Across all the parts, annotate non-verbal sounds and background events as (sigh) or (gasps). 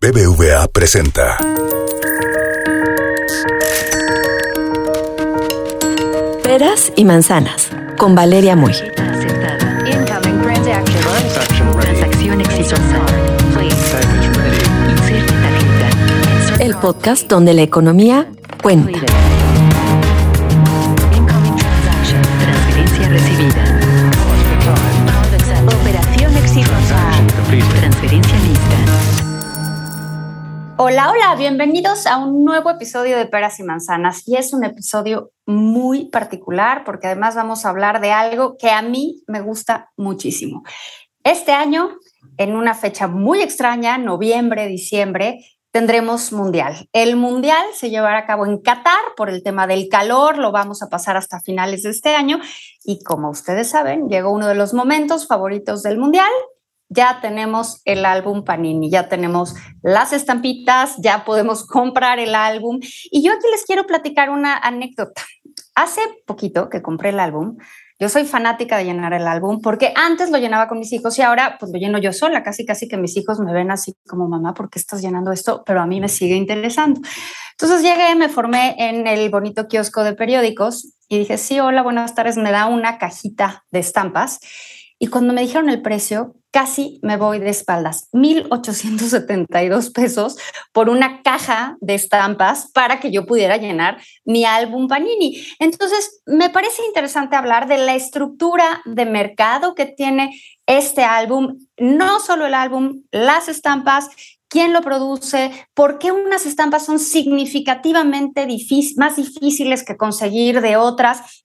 BBVA presenta. Peras y manzanas con Valeria Muy. El podcast donde la economía cuenta. Bienvenidos a un nuevo episodio de Peras y Manzanas. Y es un episodio muy particular porque además vamos a hablar de algo que a mí me gusta muchísimo. Este año, en una fecha muy extraña, noviembre, diciembre, tendremos mundial. El mundial se llevará a cabo en Qatar por el tema del calor, lo vamos a pasar hasta finales de este año y como ustedes saben, llegó uno de los momentos favoritos del mundial. Ya tenemos el álbum Panini, ya tenemos las estampitas, ya podemos comprar el álbum. Y yo aquí les quiero platicar una anécdota. Hace poquito que compré el álbum, yo soy fanática de llenar el álbum porque antes lo llenaba con mis hijos y ahora pues lo lleno yo sola, casi casi que mis hijos me ven así como mamá, ¿por qué estás llenando esto? Pero a mí me sigue interesando. Entonces llegué, me formé en el bonito kiosco de periódicos y dije, sí, hola, buenas tardes, me da una cajita de estampas. Y cuando me dijeron el precio, casi me voy de espaldas. 1.872 pesos por una caja de estampas para que yo pudiera llenar mi álbum Panini. Entonces, me parece interesante hablar de la estructura de mercado que tiene este álbum, no solo el álbum, las estampas quién lo produce, por qué unas estampas son significativamente más difíciles que conseguir de otras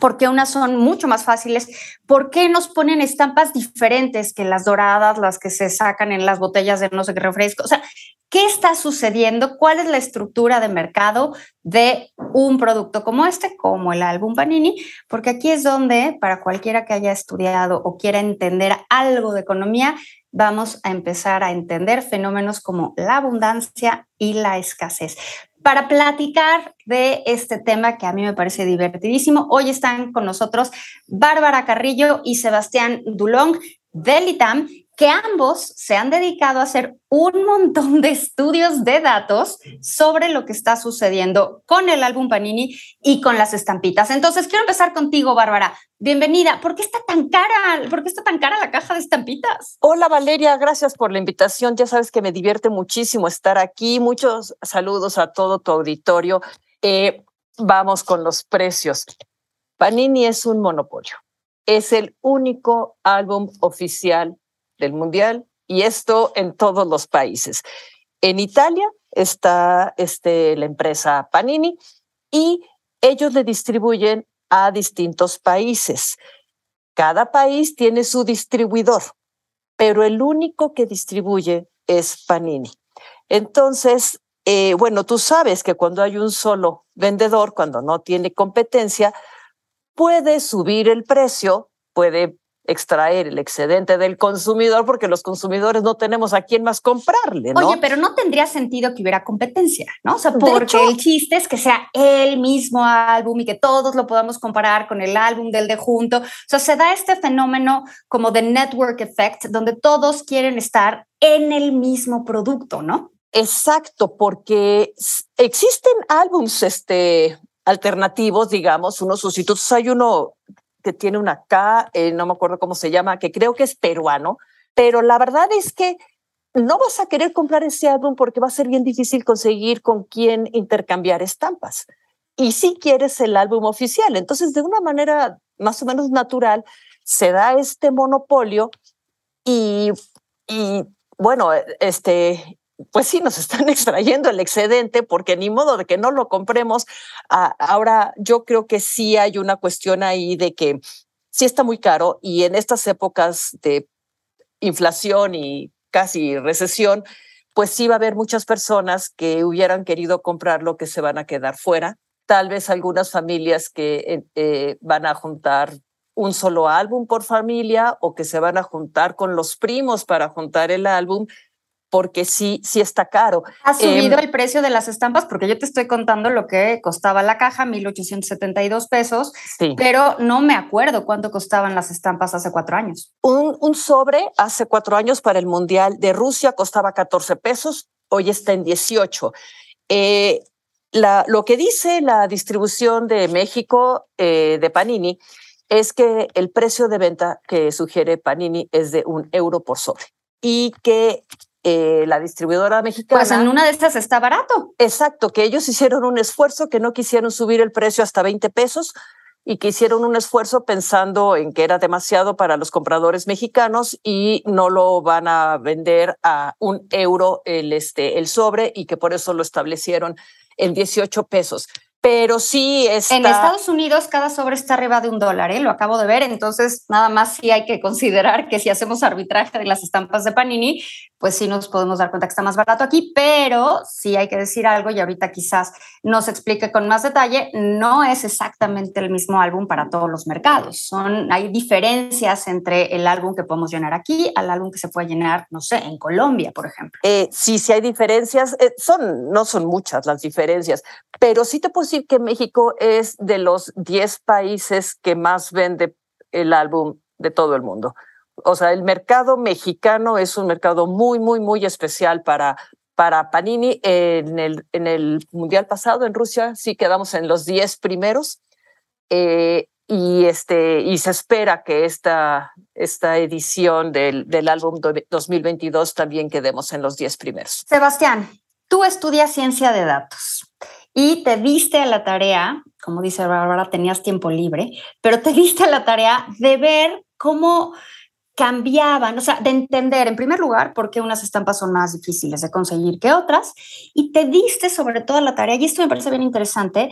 ¿Por qué unas son mucho más fáciles? ¿Por qué nos ponen estampas diferentes que las doradas, las que se sacan en las botellas de no sé qué refresco? O sea, ¿qué está sucediendo? ¿Cuál es la estructura de mercado de un producto como este, como el álbum Panini? Porque aquí es donde, para cualquiera que haya estudiado o quiera entender algo de economía, vamos a empezar a entender fenómenos como la abundancia y la escasez para platicar de este tema que a mí me parece divertidísimo. Hoy están con nosotros Bárbara Carrillo y Sebastián Dulong del ITAM, que ambos se han dedicado a hacer un montón de estudios de datos sobre lo que está sucediendo con el álbum Panini y con las estampitas. Entonces, quiero empezar contigo, Bárbara. Bienvenida. ¿Por qué está tan cara? ¿Por qué está tan cara la caja de estampitas? Hola Valeria, gracias por la invitación. Ya sabes que me divierte muchísimo estar aquí. Muchos saludos a todo tu auditorio. Eh, vamos con los precios. Panini es un monopolio. Es el único álbum oficial del Mundial y esto en todos los países. En Italia está este, la empresa Panini y ellos le distribuyen a distintos países. Cada país tiene su distribuidor, pero el único que distribuye es Panini. Entonces, eh, bueno, tú sabes que cuando hay un solo vendedor, cuando no tiene competencia, puede subir el precio, puede extraer el excedente del consumidor porque los consumidores no tenemos a quién más comprarle, ¿no? Oye, pero no tendría sentido que hubiera competencia, ¿no? O sea, porque el chiste es que sea el mismo álbum y que todos lo podamos comparar con el álbum del de junto. O sea, se da este fenómeno como de network effect, donde todos quieren estar en el mismo producto, ¿no? Exacto, porque existen álbums este, alternativos, digamos, unos sustitutos. Hay uno que tiene una K, eh, no me acuerdo cómo se llama, que creo que es peruano, pero la verdad es que no vas a querer comprar ese álbum porque va a ser bien difícil conseguir con quién intercambiar estampas. Y si quieres el álbum oficial, entonces de una manera más o menos natural se da este monopolio y, y bueno, este, pues sí, nos están (laughs) extrayendo el excedente porque ni modo de que no lo compremos. Ah, ahora, yo creo que sí hay una cuestión ahí de que sí está muy caro y en estas épocas de inflación y casi recesión, pues sí va a haber muchas personas que hubieran querido comprarlo que se van a quedar fuera. Tal vez algunas familias que eh, eh, van a juntar un solo álbum por familia o que se van a juntar con los primos para juntar el álbum porque sí, sí está caro. ¿Ha subido el precio de las estampas? Porque yo te estoy contando lo que costaba la caja, 1.872 pesos, sí. pero no me acuerdo cuánto costaban las estampas hace cuatro años. Un, un sobre hace cuatro años para el Mundial de Rusia costaba 14 pesos hoy está en 18. Eh, la, lo que dice la distribución de México eh, de Panini es que el precio de venta que sugiere Panini es de un euro por sobre y que eh, la distribuidora mexicana. Pues en una de estas está barato. Exacto, que ellos hicieron un esfuerzo, que no quisieron subir el precio hasta 20 pesos y que hicieron un esfuerzo pensando en que era demasiado para los compradores mexicanos y no lo van a vender a un euro el, este, el sobre y que por eso lo establecieron en 18 pesos pero sí está... En Estados Unidos cada sobre está arriba de un dólar, ¿eh? lo acabo de ver, entonces nada más sí hay que considerar que si hacemos arbitraje de las estampas de Panini, pues sí nos podemos dar cuenta que está más barato aquí, pero sí hay que decir algo y ahorita quizás nos explique con más detalle, no es exactamente el mismo álbum para todos los mercados, son, hay diferencias entre el álbum que podemos llenar aquí al álbum que se puede llenar, no sé, en Colombia, por ejemplo. Eh, sí, sí hay diferencias, eh, son, no son muchas las diferencias, pero sí te puedo que México es de los 10 países que más vende el álbum de todo el mundo. O sea, el mercado mexicano es un mercado muy, muy, muy especial para, para Panini. En el, en el Mundial pasado en Rusia sí quedamos en los 10 primeros. Eh, y, este, y se espera que esta, esta edición del, del álbum 2022 también quedemos en los 10 primeros. Sebastián, tú estudias ciencia de datos y te diste a la tarea, como dice Bárbara, tenías tiempo libre, pero te diste a la tarea de ver cómo cambiaban, o sea, de entender en primer lugar por qué unas estampas son más difíciles de conseguir que otras, y te diste sobre todo la tarea, y esto me parece bien interesante,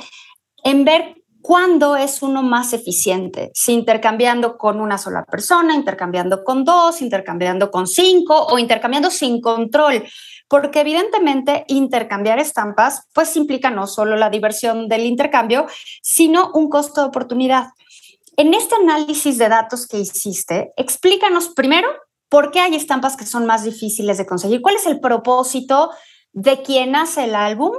en ver cuándo es uno más eficiente, si intercambiando con una sola persona, intercambiando con dos, intercambiando con cinco o intercambiando sin control porque evidentemente intercambiar estampas pues implica no solo la diversión del intercambio, sino un costo de oportunidad. En este análisis de datos que hiciste, explícanos primero por qué hay estampas que son más difíciles de conseguir, cuál es el propósito de quien hace el álbum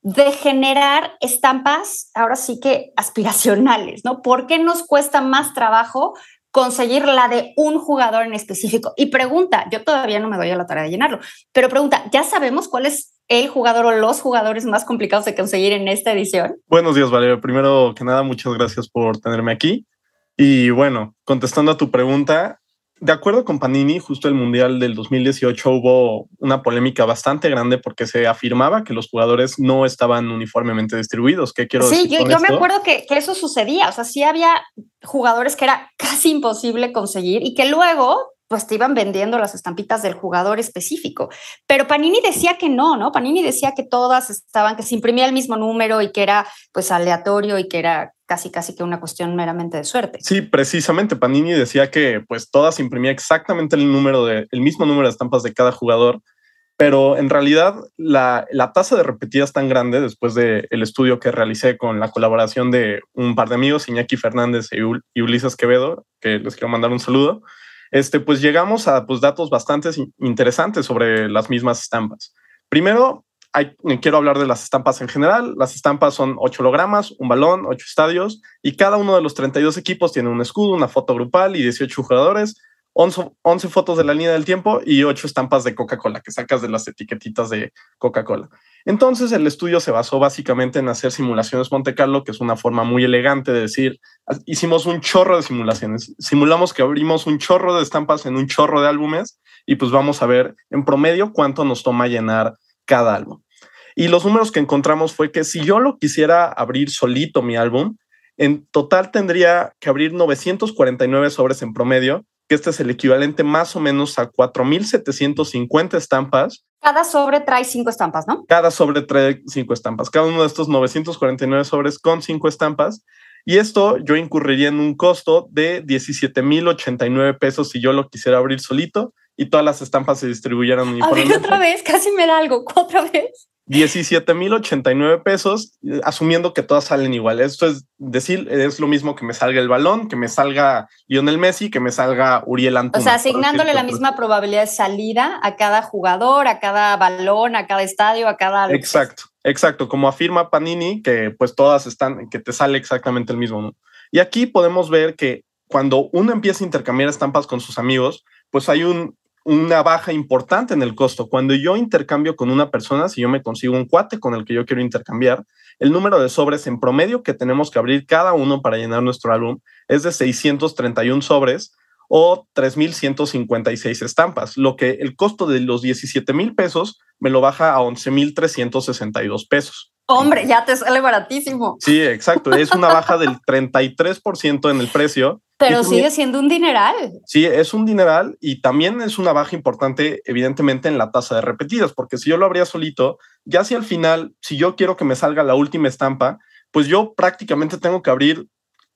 de generar estampas, ahora sí que aspiracionales, ¿no? ¿Por qué nos cuesta más trabajo conseguir la de un jugador en específico. Y pregunta, yo todavía no me doy a la tarea de llenarlo, pero pregunta, ¿ya sabemos cuál es el jugador o los jugadores más complicados de conseguir en esta edición? Buenos días, Valeria. Primero que nada, muchas gracias por tenerme aquí. Y bueno, contestando a tu pregunta, de acuerdo con Panini, justo el Mundial del 2018 hubo una polémica bastante grande porque se afirmaba que los jugadores no estaban uniformemente distribuidos. ¿Qué quiero sí, decir? Sí, yo, me acuerdo que, que, eso sucedía. O sea, sí había jugadores que era casi imposible conseguir y que luego pues te iban vendiendo las estampitas del jugador específico. Pero Panini decía que no, ¿no? Panini decía que todas estaban, que se imprimía el mismo número y que era pues aleatorio y que era casi casi que una cuestión meramente de suerte. Sí, precisamente Panini decía que pues todas imprimía exactamente el número de el mismo número de estampas de cada jugador, pero en realidad la, la tasa de repetidas tan grande después del el estudio que realicé con la colaboración de un par de amigos, Iñaki Fernández y Ulises Quevedo, que les quiero mandar un saludo, este, pues llegamos a pues, datos bastante interesantes sobre las mismas estampas. Primero, hay, quiero hablar de las estampas en general. Las estampas son ocho hologramas, un balón, ocho estadios, y cada uno de los 32 equipos tiene un escudo, una foto grupal y 18 jugadores, 11, fotos de la línea del tiempo y 8 estampas de Coca-Cola que sacas de las etiquetitas de Coca-Cola. Entonces el estudio se basó básicamente en hacer simulaciones Monte Carlo, que es una forma muy elegante de decir, hicimos un chorro de simulaciones, simulamos que abrimos un chorro de estampas en un chorro de álbumes y pues vamos a ver en promedio cuánto nos toma llenar cada álbum. Y los números que encontramos fue que si yo lo quisiera abrir solito mi álbum, en total tendría que abrir 949 sobres en promedio que este es el equivalente más o menos a 4.750 estampas. Cada sobre trae cinco estampas, ¿no? Cada sobre trae cinco estampas. Cada uno de estos 949 sobres con cinco estampas. Y esto yo incurriría en un costo de 17.089 pesos si yo lo quisiera abrir solito y todas las estampas se distribuyeran uniformemente. A ver, otra vez, casi me da algo. (laughs) ¿Otra vez? 17.089 pesos, asumiendo que todas salen igual. Esto es decir, es lo mismo que me salga el balón, que me salga Lionel Messi, que me salga Uriel Antuna. O sea, asignándole la misma probabilidad de salida a cada jugador, a cada balón, a cada estadio, a cada... Exacto, exacto. Como afirma Panini, que pues todas están, que te sale exactamente el mismo. Y aquí podemos ver que cuando uno empieza a intercambiar estampas con sus amigos, pues hay un una baja importante en el costo. Cuando yo intercambio con una persona, si yo me consigo un cuate con el que yo quiero intercambiar, el número de sobres en promedio que tenemos que abrir cada uno para llenar nuestro álbum es de 631 sobres o 3.156 estampas, lo que el costo de los 17 mil pesos me lo baja a 11.362 pesos. Hombre, ya te sale baratísimo. Sí, exacto. Es una baja del 33% en el precio. Pero sigue siendo un dineral. Sí, es un dineral y también es una baja importante, evidentemente, en la tasa de repetidas, porque si yo lo abría solito, ya si al final, si yo quiero que me salga la última estampa, pues yo prácticamente tengo que abrir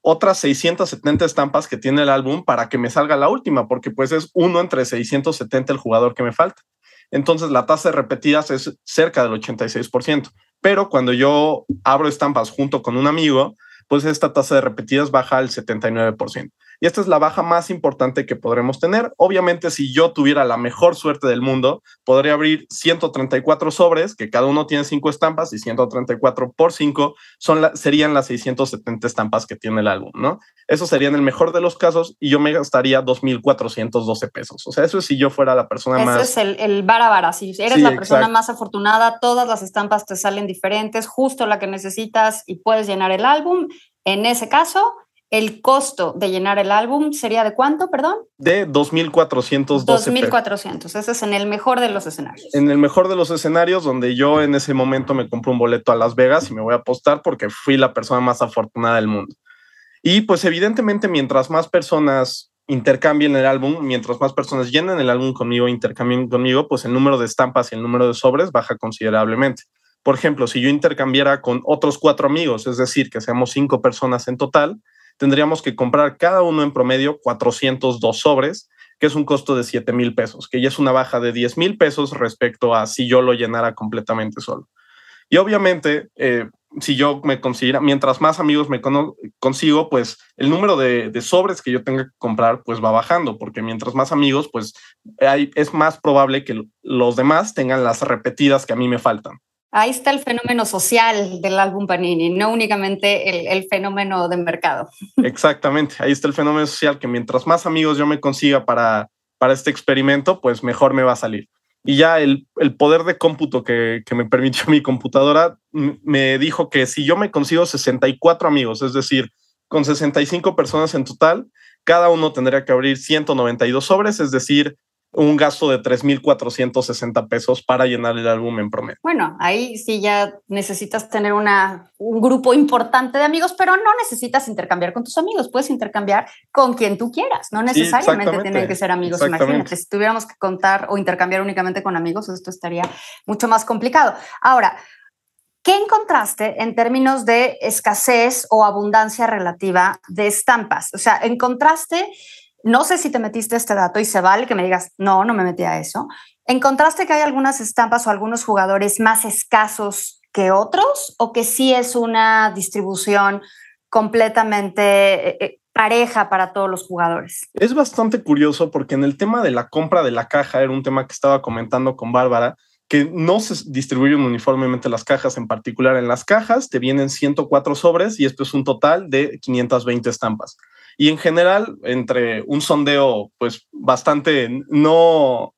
otras 670 estampas que tiene el álbum para que me salga la última, porque pues es uno entre 670 el jugador que me falta. Entonces la tasa de repetidas es cerca del 86%. Pero cuando yo abro estampas junto con un amigo, pues esta tasa de repetidas baja al 79%. Y esta es la baja más importante que podremos tener. Obviamente, si yo tuviera la mejor suerte del mundo, podría abrir 134 sobres, que cada uno tiene 5 estampas, y 134 por 5 son serían las 670 estampas que tiene el álbum, ¿no? Eso sería en el mejor de los casos, y yo me gastaría 2.412 pesos. O sea, eso es si yo fuera la persona más... Eso es el, el vara vara. Si eres la persona más afortunada, todas las estampas te salen diferentes, justo la que necesitas y puedes llenar el álbum. En ese caso, el costo de llenar el álbum sería de cuánto, perdón? De 2.412. 2.400, ese es en el mejor de los escenarios. En el mejor de los escenarios, donde yo en ese momento me compro un boleto a Las Vegas y me voy a apostar porque fui la persona más afortunada del mundo. Y pues evidentemente mientras más personas intercambien el álbum, mientras más personas llenen el álbum conmigo, intercambien conmigo, pues el número de estampas y el número de sobres baja considerablemente. Por ejemplo, si yo intercambiara con otros cuatro amigos, es decir, que seamos cinco personas en total, tendríamos que comprar cada uno en promedio 402 sobres, que es un costo de 7 mil pesos, que ya es una baja de 10 mil pesos respecto a si yo lo llenara completamente solo. Y obviamente, eh, si yo me consiguiera, mientras más amigos me consigo, pues el número de, sobres que yo tenga que comprar, pues va bajando, porque mientras más amigos, pues es más probable que los demás tengan las repetidas que a mí me faltan. Ahí está el fenómeno social del álbum Panini, no únicamente el, fenómeno de mercado. (laughs) Exactamente, ahí está el fenómeno social que mientras más amigos yo me consiga para, para este experimento, pues mejor me va a salir. Y ya el, poder de cómputo que, que, me permitió (laughs) mi computadora me dijo que si yo me consigo 64 amigos, es decir, con 65 personas en total, cada uno tendría que abrir 192 sobres, es decir, un gasto de 3.460 pesos para llenar el álbum en promedio. Bueno, ahí sí ya necesitas tener una, un grupo importante de amigos, pero no necesitas intercambiar con tus amigos, puedes intercambiar con quien tú quieras, no necesariamente tienen que ser amigos. Imagínate, si tuviéramos que contar o intercambiar únicamente con amigos, esto estaría mucho más complicado. Ahora, ¿Qué encontraste en términos de escasez o abundancia relativa de estampas? O sea, encontraste no sé si te metiste este dato y se vale que me digas, no, no me metí a eso. ¿Encontraste que hay algunas estampas o algunos jugadores más escasos que otros o que sí es una distribución completamente eh, eh, pareja para todos los jugadores? Es bastante curioso porque en el tema de la compra de la caja, era un tema que estaba comentando con Bárbara, que no se distribuyen uniformemente las cajas, en particular en las cajas te vienen 104 sobres y esto es un total de 520 estampas. Y en general, entre un sondeo, pues bastante no,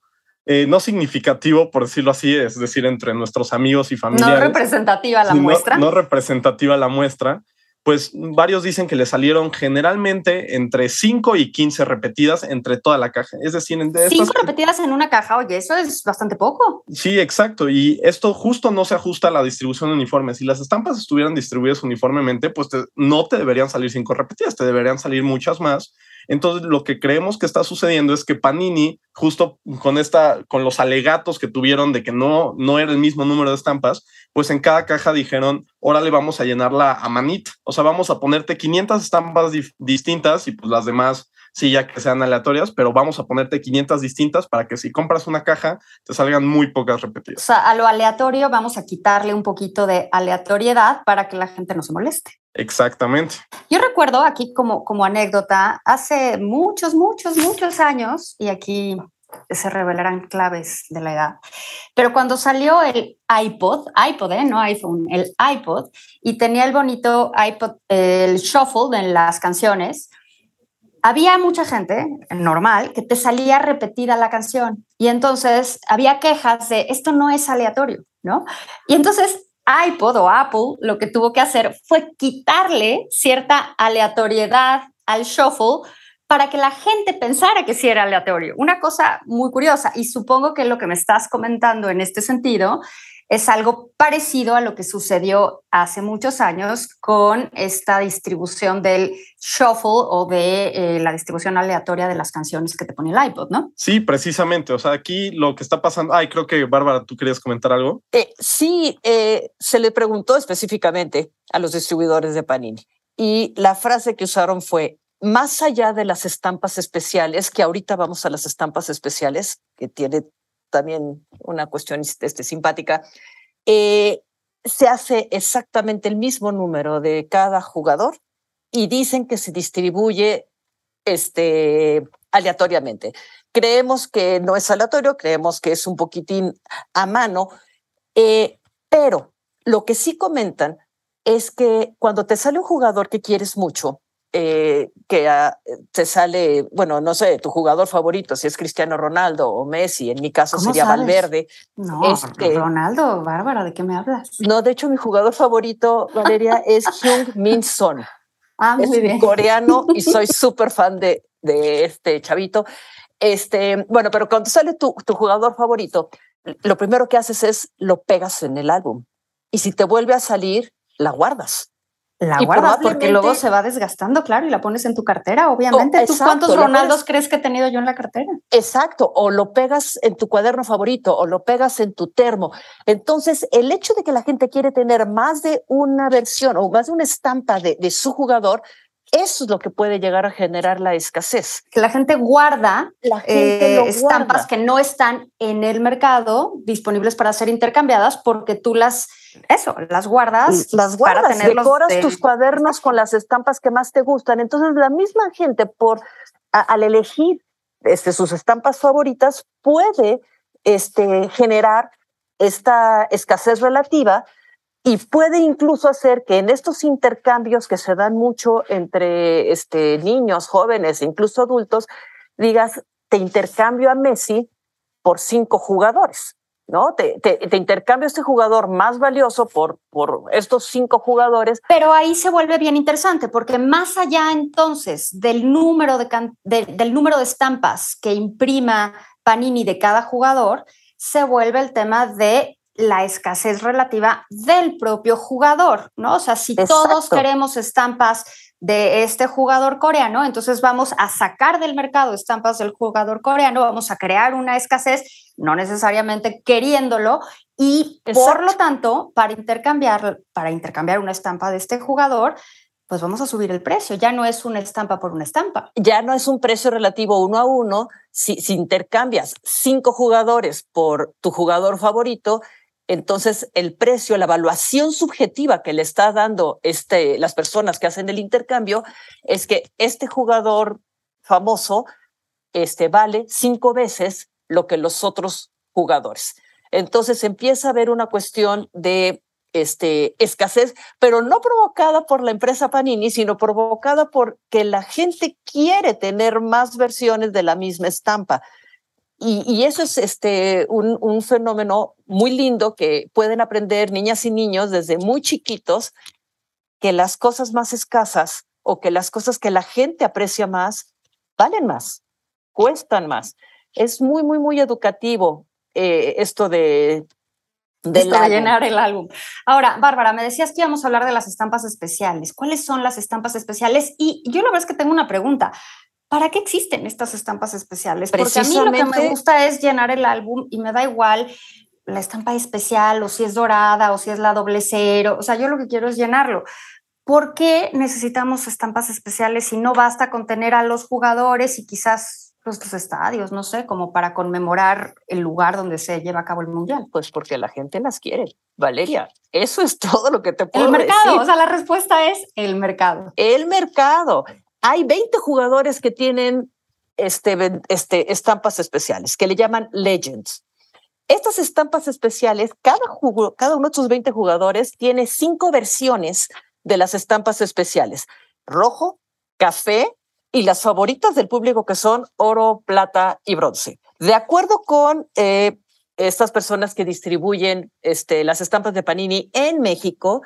eh, no significativo, por decirlo así, es decir, entre nuestros amigos y familiares. No representativa la muestra. No, representativa la muestra pues varios dicen que le salieron generalmente entre 5 y 15 repetidas entre toda la caja. Es decir, entre 5 repetidas en una caja, oye, eso es bastante poco. Sí, exacto. Y esto justo no se ajusta a la distribución uniforme. Si las estampas estuvieran distribuidas uniformemente, pues no te deberían salir 5 repetidas, te deberían salir muchas más. Entonces, lo que creemos que está sucediendo es que Panini, justo con esta, con los alegatos que tuvieron de que no, no era el mismo número de estampas, pues en cada caja dijeron, órale, vamos a llenarla a manita. O sea, vamos a ponerte 500 estampas distintas y pues las demás ya que sean aleatorias, pero vamos a ponerte 500 distintas para que si compras una caja te salgan muy pocas repetidas. O sea, a lo aleatorio vamos a quitarle un poquito de aleatoriedad para que la gente no se moleste. Exactamente. Yo recuerdo aquí como, como anécdota, hace muchos, muchos, muchos años, y aquí se revelarán claves de la edad, pero cuando salió el iPod, iPod, ¿eh? no iPhone, el iPod, y tenía el bonito iPod, el shuffle en las canciones, había mucha gente normal que te salía repetida la canción y entonces había quejas de esto no es aleatorio, ¿no? Y entonces iPod o Apple lo que tuvo que hacer fue quitarle cierta aleatoriedad al shuffle para que la gente pensara que sí era aleatorio. Una cosa muy curiosa y supongo que lo que me estás comentando en este sentido es algo parecido a lo que sucedió hace muchos años con esta distribución del shuffle o de eh, la distribución aleatoria de las canciones que te pone el iPod, ¿no? Sí, precisamente. O sea, aquí lo que está pasando. Ay, creo que Bárbara, tú querías comentar algo. Eh, sí, eh, se le preguntó específicamente a los distribuidores de Panini y la frase que usaron fue: más allá de las estampas especiales, que ahorita vamos a las estampas especiales, que tiene también una cuestión este, simpática, eh, se hace exactamente el mismo número de cada jugador y dicen que se distribuye este, aleatoriamente. Creemos que no es aleatorio, creemos que es un poquitín a mano, eh, pero lo que sí comentan es que cuando te sale un jugador que quieres mucho, eh, que ah, te sale, bueno, no sé, tu jugador favorito, si es Cristiano Ronaldo o Messi, en mi caso sería Valverde. No, Ronaldo, Bárbara, ¿de qué me hablas? No, de hecho, mi jugador favorito, Valeria, es Hyung Min Son. Ah, es muy coreano y (laughs) soy súper fan de, de este chavito. Este, bueno, pero cuando sale tu, tu jugador favorito, lo primero que haces es lo pegas en el álbum. Y si te vuelve a salir, la guardas la guardas porque luego se va desgastando, claro, y la pones en tu cartera, obviamente. ¿Tú cuántos Ronaldos crees que he tenido yo en la cartera? Exacto, o lo pegas en tu cuaderno favorito, o lo pegas en tu termo. Entonces, el hecho de que la gente quiere tener más de una versión o más de una estampa de, de su jugador, eso es lo que puede llegar a generar la escasez. La gente guarda eh, estampas que no están en el mercado disponibles para ser intercambiadas porque tú las, eso, las guardas. Las guardas, para tenerlos decoras tus cuadernos con las estampas que más te gustan. Entonces la misma gente por al elegir este, sus estampas favoritas puede este, generar esta escasez relativa y puede incluso hacer que en estos intercambios que se dan mucho entre este, niños, jóvenes, incluso adultos, digas, te intercambio a Messi por cinco jugadores, ¿no? Te, te, te intercambio este jugador más valioso por, por estos cinco jugadores. Pero ahí se vuelve bien interesante, porque más allá entonces del número de, de, del número de estampas que imprima Panini de cada jugador, se vuelve el tema de la escasez relativa del propio jugador, ¿no? O sea, si todos queremos estampas de este jugador coreano, entonces vamos a sacar del mercado estampas del jugador coreano, vamos a crear una escasez, no necesariamente queriéndolo, y por lo tanto, para intercambiar, para intercambiar una estampa de este jugador, pues vamos a subir el precio. Ya no es una estampa por una estampa. Ya no es un precio relativo uno a uno. Si, si intercambias cinco jugadores por tu jugador favorito, entonces el precio, la evaluación subjetiva que le está dando este, las personas que hacen el intercambio es que este jugador famoso este, vale cinco veces lo que los otros jugadores. Entonces empieza a haber una cuestión de este, escasez, pero no provocada por la empresa Panini, sino provocada porque la gente quiere tener más versiones de la misma estampa. Y, eso es este, un, un, fenómeno muy lindo que pueden aprender niñas y niños desde muy chiquitos, que las cosas más escasas o que las cosas que la gente aprecia más valen más, cuestan más. Es muy, muy, muy educativo eh, esto de, de llenar el álbum. Ahora, Bárbara, me decías que íbamos a hablar de las estampas especiales. ¿Cuáles son las estampas especiales? Y yo la verdad es que tengo una pregunta. ¿Para qué existen estas estampas especiales? Porque a mí lo que me gusta es llenar el álbum y me da igual la estampa especial o si es dorada o si es la doble cero. O sea, yo lo que quiero es llenarlo. ¿Por qué necesitamos estampas especiales si no basta con tener a los jugadores y quizás los estadios, no sé, como para conmemorar el lugar donde se lleva a cabo el mundial? Pues porque la gente las quiere. Valeria, eso es (laughs) todo lo que te puedo decir. El mercado, o sea, la respuesta es el mercado. El mercado hay 20 jugadores que tienen este, este, estampas especiales, que le llaman Legends. Estas estampas especiales, cada, cada uno de sus 20 jugadores tiene cinco versiones de las estampas especiales. Rojo, café, y las favoritas del público que son oro, plata y bronce. De acuerdo con eh, estas personas que distribuyen este, las estampas de Panini en México,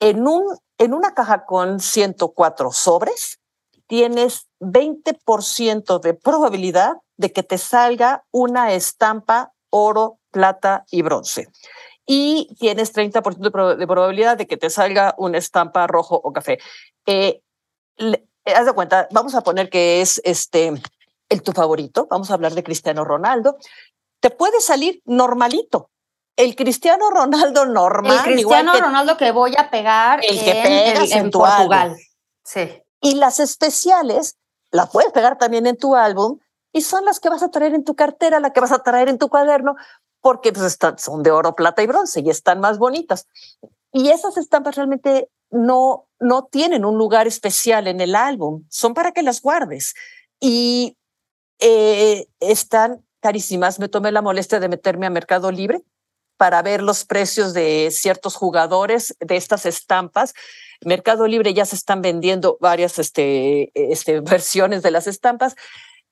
en, un, en una caja con 104 sobres, tienes 20% de probabilidad de que te salga una estampa oro, plata y bronce. Y tienes 30% de, probabilidad de que te salga una estampa rojo o café. Eh, haz de cuenta, vamos a poner que es este el tu favorito, vamos a hablar de Cristiano Ronaldo, te puede salir normalito. El Cristiano Ronaldo normal. El Cristiano Ronaldo que voy a pegar el que en, en, Portugal. Sí. Y las especiales la puedes pegar también en tu álbum y son las que vas a traer en tu cartera, la que vas a traer en tu cuaderno, porque pues están, son de oro, plata y bronce y están más bonitas. Y esas estampas realmente no, no tienen un lugar especial en el álbum, son para que las guardes. Y eh, están carísimas. Me tomé la molestia de meterme a Mercado Libre para ver los precios de ciertos jugadores de estas estampas. Mercado Libre ya se están vendiendo varias este, este, (laughs) versiones de las estampas.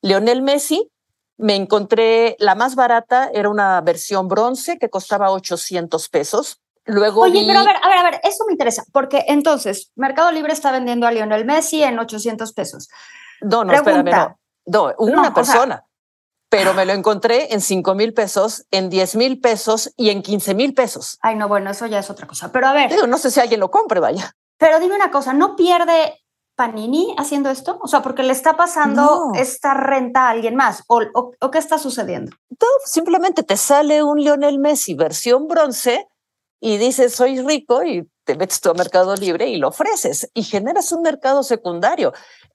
Leonel Messi, me encontré la más barata, era una versión bronce que costaba 800 pesos. Luego Oye, pero a ver, a ver, a ver, eso me interesa, porque entonces Mercado Libre está vendiendo a Lionel Messi en 800 pesos. No, no, espérame, no. No, una persona. pero me lo (gasps) encontré en 5 mil pesos, en 10 mil pesos y en 15 mil pesos. Ay, no, bueno, eso ya es otra cosa. Pero a ver. no sé si alguien lo compre, vaya. Pero dime una cosa, ¿no pierde Panini haciendo esto? O sea, porque le está pasando esta renta a alguien más. ¿O, o, qué está sucediendo? No, simplemente te sale un Lionel Messi versión bronce y dices, soy rico y te metes tu Mercado Libre y lo ofreces y generas un mercado secundario.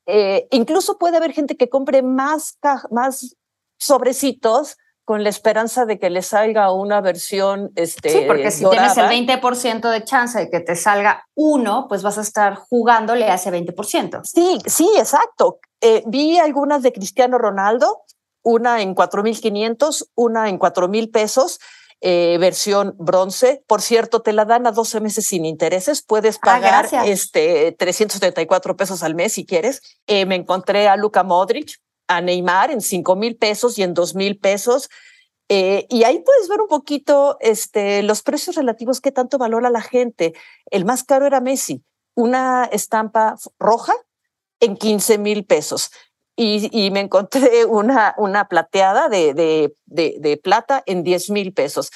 Eh, incluso puede haber gente que compre más, más sobrecitos con la esperanza de que le salga una versión este, Sí, porque si tienes el 20% de chance de que te salga uno, pues vas a estar jugándole a ese 20%. Sí, sí, exacto. Eh, vi algunas de Cristiano Ronaldo, una en 4.500, una en 4.000 pesos, eh, versión bronce. Por cierto, te la dan a 12 meses sin intereses. Puedes ah, pagar este 374 pesos al mes si quieres. Eh, me encontré a Luca Modric, a Neymar en 5 mil pesos y en 2 mil pesos. Eh, y ahí puedes ver un poquito este, los precios relativos que tanto valora la gente. El más caro era Messi, una estampa roja en 15 mil pesos y, me encontré (laughs) una, una plateada de, de, de, plata en 10 mil pesos.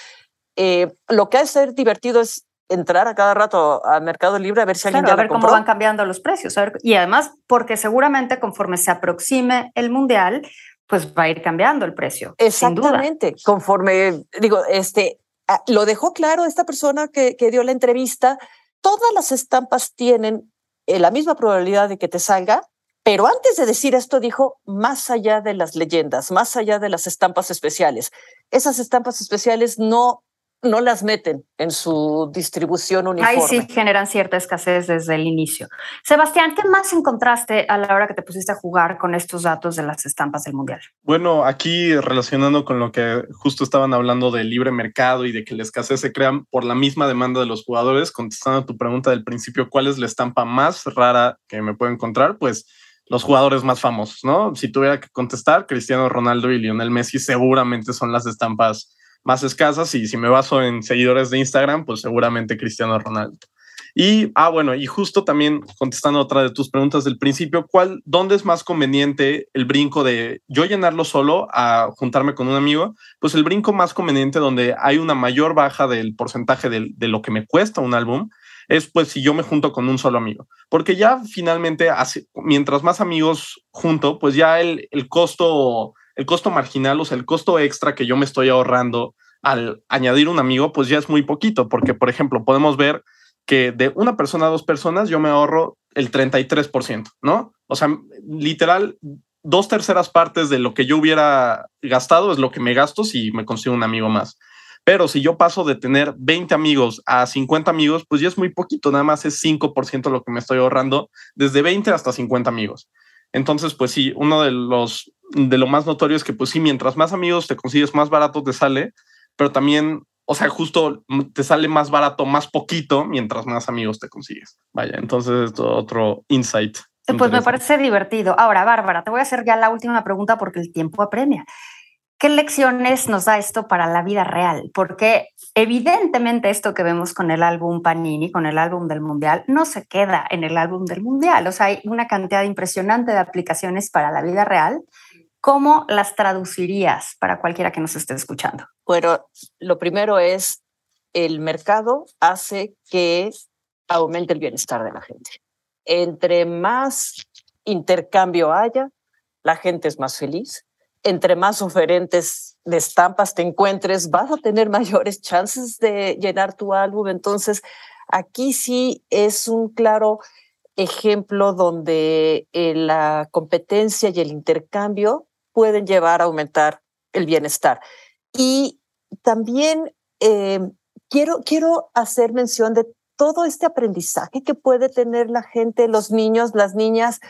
Eh, lo que hace ser divertido es entrar a cada rato al Mercado Libre a ver si alguien a ver cómo van cambiando los precios. y además, porque seguramente conforme se aproxime el Mundial, pues va a ir cambiando el precio. Exactamente. Conforme, digo, este, ah, lo dejó claro esta persona que, que dio la entrevista, todas las estampas tienen eh, la misma probabilidad de que te salga pero antes de decir esto, dijo, más allá de las leyendas, más allá de las estampas especiales, esas estampas especiales no, no las meten en su distribución uniforme. Ahí sí generan cierta escasez desde el inicio. Sebastián, ¿qué más encontraste a la hora que te pusiste a jugar con estos datos de las estampas del Mundial? Bueno, aquí relacionando con lo que justo estaban hablando del libre mercado y de que la escasez se crea por la misma demanda de los jugadores, contestando a tu pregunta del principio, ¿cuál es la estampa más rara que me puedo encontrar? Pues los jugadores más famosos, ¿no? Si tuviera que contestar, Cristiano Ronaldo y Lionel Messi seguramente son las estampas más escasas y si me baso en seguidores de Instagram, pues seguramente Cristiano Ronaldo. Y, ah, bueno, y justo también contestando otra de tus preguntas del principio, ¿cuál, dónde es más conveniente el brinco de yo llenarlo solo a juntarme con un amigo? Pues el brinco más conveniente donde hay una mayor baja del porcentaje de, lo que me cuesta un álbum es pues si yo me junto con un solo amigo, porque ya finalmente, mientras más amigos junto, pues ya el, el costo, el costo marginal, o sea, el costo extra que yo me estoy ahorrando al añadir un amigo, pues ya es muy poquito, porque por ejemplo, podemos ver que de una persona a dos personas yo me ahorro el 33%, ¿no? O sea, literal, dos terceras partes de lo que yo hubiera gastado es lo que me gasto si me consigo un amigo más. Pero si yo paso de tener 20 amigos a 50 amigos, pues ya es muy poquito, nada más es 5% lo que me estoy ahorrando, desde 20 hasta 50 amigos. Entonces, pues sí, uno de los de lo más notorio es que pues sí, mientras más amigos te consigues, más barato te sale, pero también, o sea, justo te sale más barato, más poquito, mientras más amigos te consigues. Vaya, entonces otro insight Pues me parece divertido. Ahora, Bárbara, te voy a hacer ya la última pregunta porque el tiempo apremia. ¿Qué lecciones nos da esto para la vida real? Porque evidentemente esto que vemos con el álbum Panini, con el álbum del Mundial, no se queda en el álbum del Mundial. O sea, hay una cantidad impresionante de aplicaciones para la vida real. ¿Cómo las traducirías para cualquiera que nos esté escuchando? Bueno, lo primero es el mercado hace que aumente el bienestar de la gente. Entre más intercambio haya, la gente es más feliz. Entre más oferentes de estampas te encuentres, vas a tener (laughs) mayores chances de llenar tu álbum. Entonces, aquí sí es un claro ejemplo donde eh, la competencia y el intercambio pueden llevar a aumentar el bienestar. Y también eh, quiero, quiero hacer mención de todo este aprendizaje que puede tener la gente, los niños, las niñas,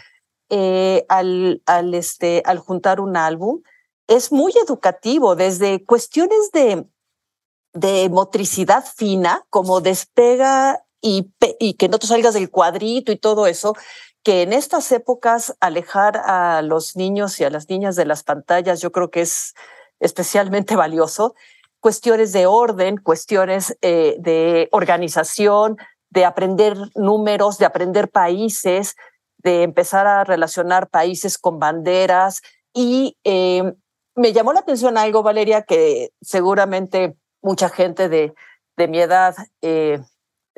eh, al, al, este, al juntar un álbum. Es muy educativo, desde cuestiones de, de motricidad fina, como despega y, y que no te salgas del cuadrito y todo eso, que en estas épocas alejar a los niños y a las niñas de las pantallas yo creo que es especialmente (laughs) valioso. Cuestiones de orden, cuestiones eh, de organización, de aprender números, de aprender países, de empezar a relacionar países con banderas. Y eh, me llamó la atención algo, Valeria, que seguramente mucha gente de, de mi edad eh,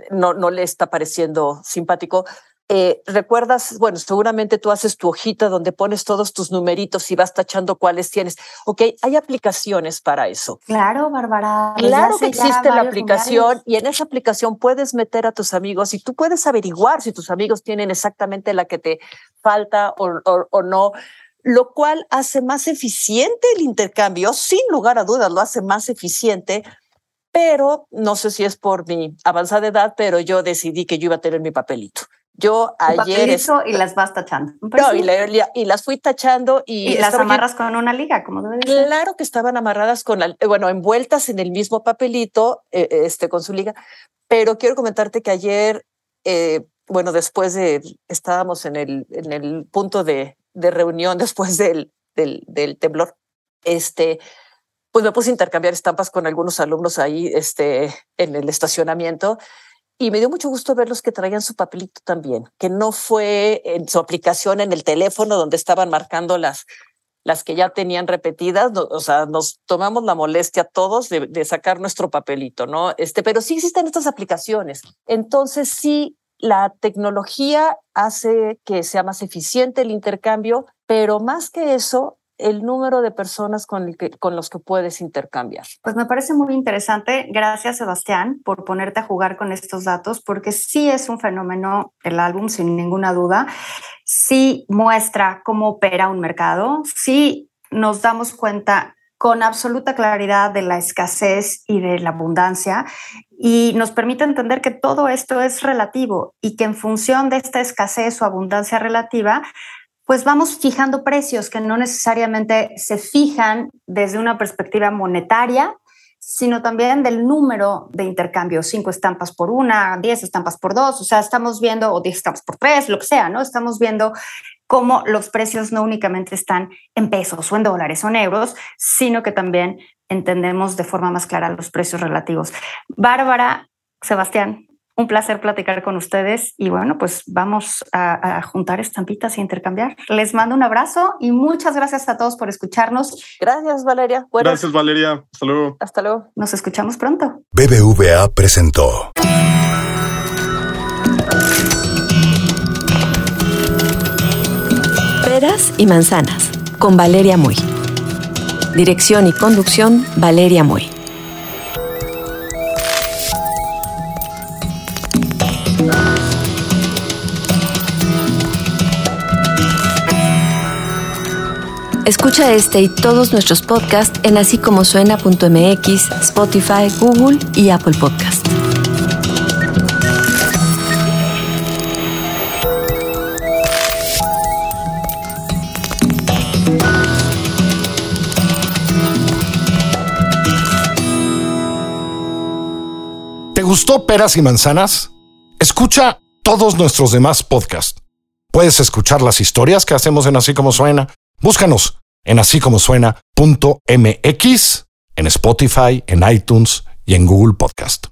no, no le está pareciendo simpático, eh, recuerdas, bueno, seguramente tú haces tu hojita donde pones todos tus numeritos y vas tachando cuáles tienes. Ok, hay aplicaciones para eso. Claro, Bárbara. Claro que existe la aplicación y en esa aplicación puedes meter a tus amigos y tú puedes averiguar si tus amigos tienen exactamente la que te falta o, o, o no lo cual hace más eficiente el intercambio, sin lugar a dudas lo hace más eficiente, pero no sé si es por mi avanzada edad, pero yo decidí que yo iba a tener mi papelito. Yo ayer. Es... y las vas tachando. No, y, la, y, las fui tachando y. Y las amarras yo, con una liga, como debe ser. Claro que estaban amarradas con, la, bueno, envueltas en el mismo papelito, eh, este, con su liga. Pero quiero comentarte que ayer, eh, bueno, después de. Estábamos en el, en el punto de, de reunión (laughs) después del, del, del temblor. Este pues me puse a intercambiar estampas con algunos alumnos ahí este, en el estacionamiento y me dio mucho gusto verlos que traían su papelito también, que no fue en su aplicación en el teléfono donde estaban marcando las, las que ya tenían repetidas, o sea, nos tomamos la molestia todos de, de, sacar nuestro papelito, ¿no? Este, pero sí existen estas aplicaciones. Entonces sí, la tecnología hace que sea más eficiente el intercambio, pero más que eso, el número de personas con, el que, los que puedes intercambiar. Pues me parece muy interesante. Gracias, Sebastián, por ponerte a jugar con estos datos, porque sí es un fenómeno el álbum, sin ninguna duda. Sí muestra cómo opera un mercado, sí nos damos cuenta con absoluta claridad de la escasez y de la abundancia y nos permite entender que todo esto es relativo y que en función de esta escasez o abundancia relativa, pues vamos fijando precios que no necesariamente se fijan desde una perspectiva monetaria, sino también del número de intercambios, cinco estampas por una, diez estampas por dos, o sea, estamos viendo, o diez estampas por tres, lo que sea, ¿no? Estamos viendo cómo los precios no únicamente están en pesos o en dólares o en euros, sino que también entendemos de forma más clara los precios relativos. Bárbara, Sebastián, un placer platicar con ustedes y bueno, pues vamos a, a, juntar estampitas e intercambiar. Les mando un abrazo y muchas gracias a todos por escucharnos. Gracias, Valeria. Buenas. Gracias, Valeria. Hasta luego. Hasta luego. Nos escuchamos pronto. BBVA presentó. Peras y manzanas con Valeria Muy. Dirección y conducción, Valeria Muy. Escucha este y todos nuestros podcasts en así Spotify, Google y Apple Podcast. ¿Te gustó Peras y Manzanas? Escucha todos nuestros demás podcasts Puedes escuchar las historias que hacemos en Así Como Suena. Búscanos en así suena.mx, en Spotify, en iTunes y en Google Podcast.